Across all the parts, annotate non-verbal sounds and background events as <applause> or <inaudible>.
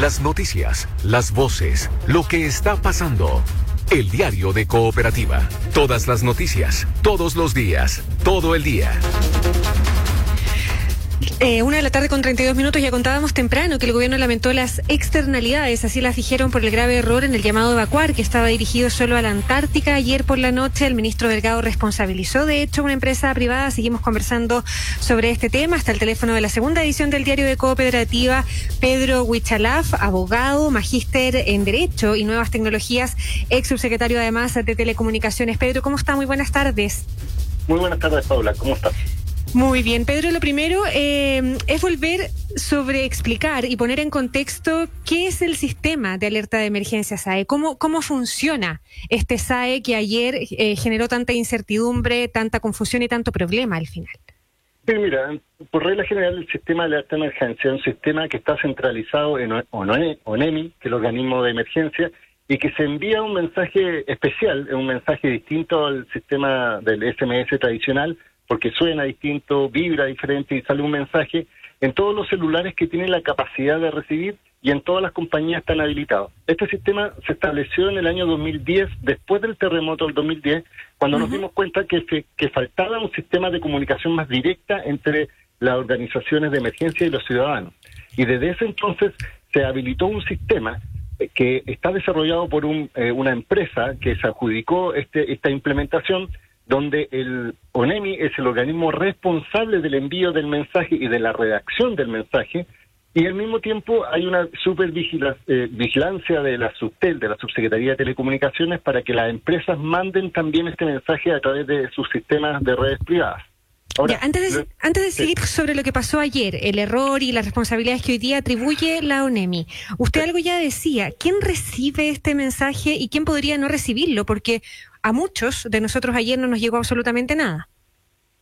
Las noticias, las voces, lo que está pasando. El diario de Cooperativa. Todas las noticias, todos los días, todo el día. Eh, una de la tarde con 32 minutos ya contábamos temprano que el gobierno lamentó las externalidades, así las dijeron por el grave error en el llamado evacuar que estaba dirigido solo a la Antártica. Ayer por la noche el ministro Delgado responsabilizó de hecho una empresa privada. Seguimos conversando sobre este tema hasta el teléfono de la segunda edición del diario de Cooperativa, Pedro Huichalaf, abogado, magíster en Derecho y Nuevas Tecnologías, ex subsecretario además de Telecomunicaciones. Pedro, ¿cómo está? Muy buenas tardes. Muy buenas tardes, Paula. ¿Cómo estás? Muy bien, Pedro, lo primero eh, es volver sobre explicar y poner en contexto qué es el sistema de alerta de emergencia SAE, cómo, cómo funciona este SAE que ayer eh, generó tanta incertidumbre, tanta confusión y tanto problema al final. Sí, mira, por regla general el sistema de alerta de emergencia es un sistema que está centralizado en ONEMI, que es el organismo de emergencia, y que se envía un mensaje especial, un mensaje distinto al sistema del SMS tradicional, porque suena distinto, vibra diferente y sale un mensaje en todos los celulares que tienen la capacidad de recibir y en todas las compañías están habilitados. Este sistema se estableció en el año 2010, después del terremoto del 2010, cuando nos dimos cuenta que, que faltaba un sistema de comunicación más directa entre las organizaciones de emergencia y los ciudadanos. Y desde ese entonces se habilitó un sistema que está desarrollado por un, eh, una empresa que se adjudicó este, esta implementación donde el ONEMI es el organismo responsable del envío del mensaje y de la redacción del mensaje, y al mismo tiempo hay una supervigilancia eh, vigilancia de la SUTEL, de la Subsecretaría de Telecomunicaciones, para que las empresas manden también este mensaje a través de sus sistemas de redes privadas. Ahora, antes, de, antes de seguir sobre lo que pasó ayer, el error y las responsabilidades que hoy día atribuye la ONEMI, usted algo ya decía, ¿quién recibe este mensaje y quién podría no recibirlo? Porque a muchos de nosotros ayer no nos llegó absolutamente nada.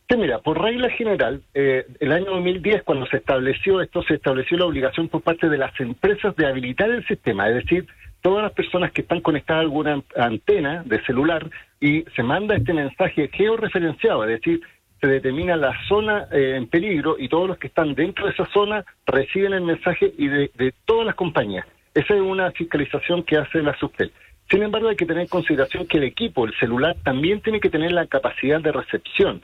Sí, mira, por regla general, eh, el año 2010, cuando se estableció esto, se estableció la obligación por parte de las empresas de habilitar el sistema, es decir, todas las personas que están conectadas a alguna antena de celular y se manda este mensaje georreferenciado, es decir, se determina la zona eh, en peligro y todos los que están dentro de esa zona reciben el mensaje y de, todas las compañías. Esa es una fiscalización que hace la Subtel. Sin embargo, hay que tener en consideración que el equipo, el celular, también tiene que tener la capacidad de recepción.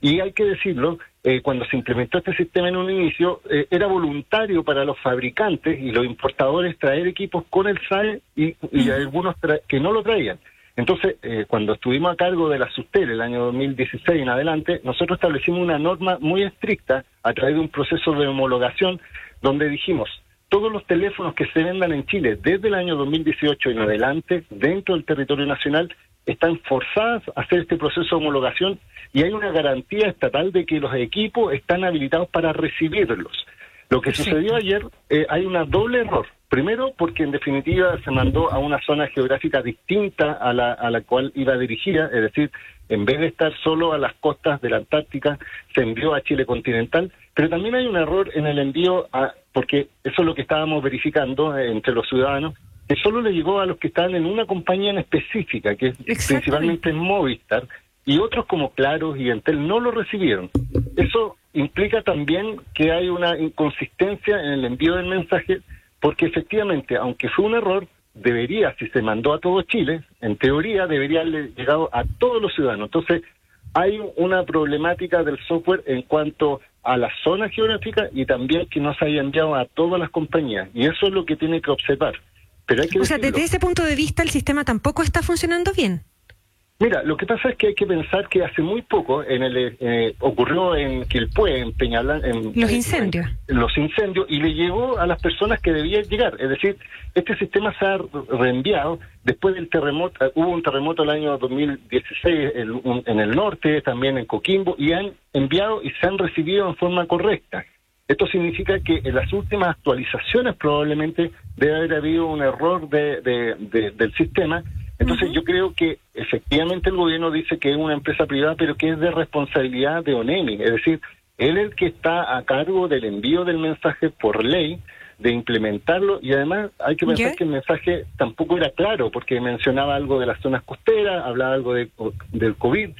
Y hay que decirlo, eh, cuando se implementó este sistema en un inicio, eh, era voluntario para los fabricantes y los importadores traer equipos con el SAE y, y algunos que no lo traían. Entonces, eh, cuando estuvimos a cargo de la SUSTER el año 2016 en adelante, nosotros establecimos una norma muy estricta a través de un proceso de homologación donde dijimos, todos los teléfonos que se vendan en Chile desde el año 2018 en adelante, dentro del territorio nacional, están forzadas a hacer este proceso de homologación y hay una garantía estatal de que los equipos están habilitados para recibirlos. Lo que sucedió ayer, eh, hay una doble error. Primero, porque en definitiva se mandó a una zona geográfica distinta a la, a la cual iba dirigida, es decir, en vez de estar solo a las costas de la Antártica, se envió a Chile continental, pero también hay un error en el envío, a, porque eso es lo que estábamos verificando eh, entre los ciudadanos, que solo le llegó a los que están en una compañía en específica, que es principalmente en Movistar, y otros como Claros y Entel no lo recibieron. Eso implica también que hay una inconsistencia en el envío del mensaje, porque efectivamente, aunque fue un error, debería, si se mandó a todo Chile, en teoría debería haber llegado a todos los ciudadanos. Entonces, hay una problemática del software en cuanto a la zona geográfica y también que no se haya enviado a todas las compañías. Y eso es lo que tiene que observar. Pero hay que o sea, desde ese punto de vista el sistema tampoco está funcionando bien. Mira, lo que pasa es que hay que pensar que hace muy poco en el eh, ocurrió en Quilpué, en Peñalán, en los incendios, los incendios y le llegó a las personas que debían llegar. Es decir, este sistema se ha reenviado después del terremoto. Eh, hubo un terremoto el año 2016 en el norte, también en Coquimbo y han enviado y se han recibido en forma correcta. Esto significa que en las últimas actualizaciones probablemente debe haber habido un error de, del sistema entonces yo creo que efectivamente el gobierno dice que es una empresa privada, pero que es de responsabilidad de ONEMI, es decir, él es el que está a cargo del envío del mensaje por ley, de implementarlo y además hay que pensar que el mensaje tampoco era claro porque mencionaba algo de las zonas costeras, hablaba algo de, del COVID.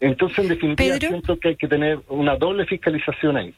Entonces, en definitiva, siento que hay que tener una doble fiscalización ahí.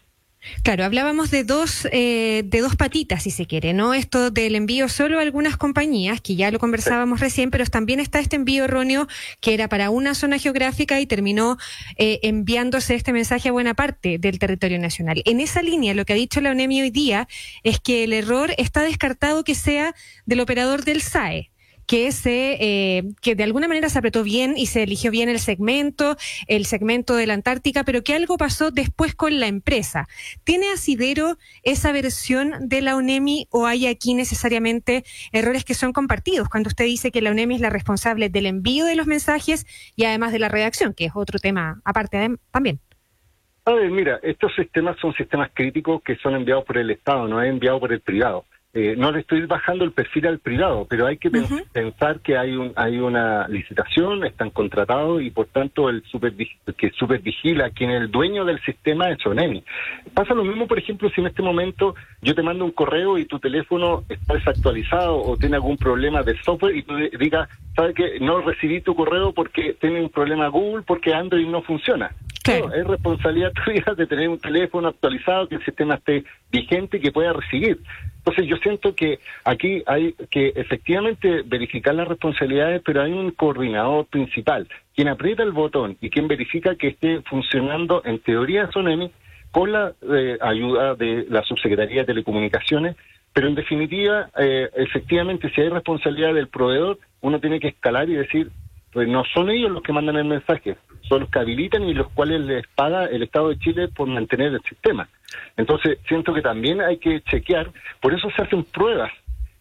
Claro, hablábamos de dos, eh, de dos patitas, si se quiere, ¿no? Esto del envío solo a algunas compañías, que ya lo conversábamos recién, pero también está este envío erróneo que era para una zona geográfica y terminó eh, enviándose este mensaje a buena parte del territorio nacional. En esa línea, lo que ha dicho la ONEMI hoy día es que el error está descartado que sea del operador del SAE que se eh, que de alguna manera se apretó bien y se eligió bien el segmento, el segmento de la Antártica, pero que algo pasó después con la empresa. ¿Tiene asidero esa versión de la UNEMI o hay aquí necesariamente errores que son compartidos cuando usted dice que la UNEMI es la responsable del envío de los mensajes y además de la redacción, que es otro tema aparte también? A ver, mira, estos sistemas son sistemas críticos que son enviados por el Estado, no es enviado por el privado. Eh, no le estoy bajando el perfil al privado, pero hay que pensar que hay un, hay una licitación, están contratados y por tanto el super, que supervigila quien es el dueño del sistema es ONEMI. Pasa lo mismo, por ejemplo, si en este momento yo te mando un correo y tu teléfono está desactualizado o tiene algún problema de software y tú digas, ¿sabes que No recibí tu correo porque tiene un problema Google, porque Android no funciona. Claro. es responsabilidad <laughs> tuya de tener un teléfono actualizado, que el sistema esté vigente y que pueda recibir. Entonces yo siento que aquí hay que efectivamente verificar las responsabilidades, pero hay un coordinador principal, quien aprieta el botón y quien verifica que esté funcionando en teoría Sonemi con la eh, ayuda de la Subsecretaría de Telecomunicaciones, pero en definitiva, eh, efectivamente, si hay responsabilidad del proveedor, uno tiene que escalar y decir, pues no son ellos los que mandan el mensaje, son los que habilitan y los cuales les paga el Estado de Chile por mantener el sistema. Entonces, siento que también hay que chequear, por eso se hacen pruebas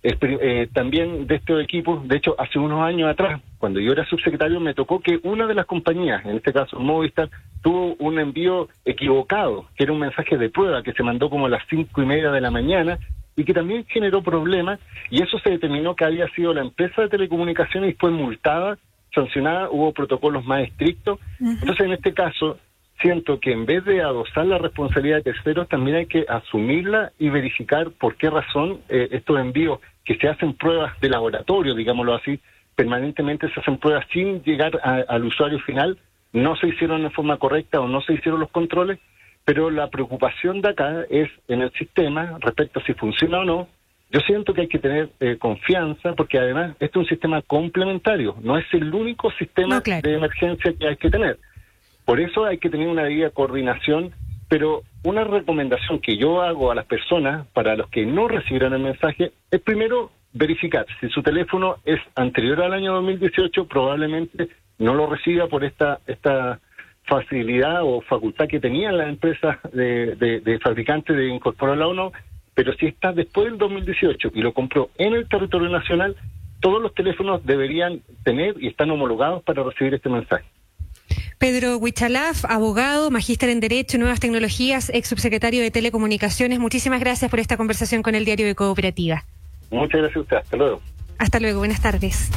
eh, también de estos equipos. De hecho, hace unos años atrás, cuando yo era subsecretario, me tocó que una de las compañías, en este caso Movistar, tuvo un envío equivocado, que era un mensaje de prueba que se mandó como a las cinco y media de la mañana y que también generó problemas, y eso se determinó que había sido la empresa de telecomunicaciones y fue multada sancionada, hubo protocolos más estrictos. Entonces, en este caso, siento que en vez de adosar la responsabilidad de terceros, también hay que asumirla y verificar por qué razón eh, estos envíos que se hacen pruebas de laboratorio, digámoslo así, permanentemente se hacen pruebas sin llegar al usuario final, no se hicieron de forma correcta o no se hicieron los controles, pero la preocupación de acá es en el sistema respecto a si funciona o no, yo siento que hay que tener eh, confianza porque además este es un sistema complementario, no es el único sistema de emergencia que hay que tener. Por eso hay que tener una debida coordinación, pero una recomendación que yo hago a las personas, para los que no recibieron el mensaje, es primero verificar si su teléfono es anterior al año 2018, probablemente no lo reciba por esta, esta facilidad o facultad que tenían las empresas de, de, de fabricantes de incorporarlo o no, pero si está después del 2018 y lo compró en el territorio nacional, todos los teléfonos deberían tener y están homologados para recibir este mensaje. Pedro Huichalaf, abogado, magíster en Derecho y Nuevas Tecnologías, ex subsecretario de Telecomunicaciones. Muchísimas gracias por esta conversación con el Diario de Cooperativa. Muchas gracias a usted. Hasta luego. Hasta luego. Buenas tardes.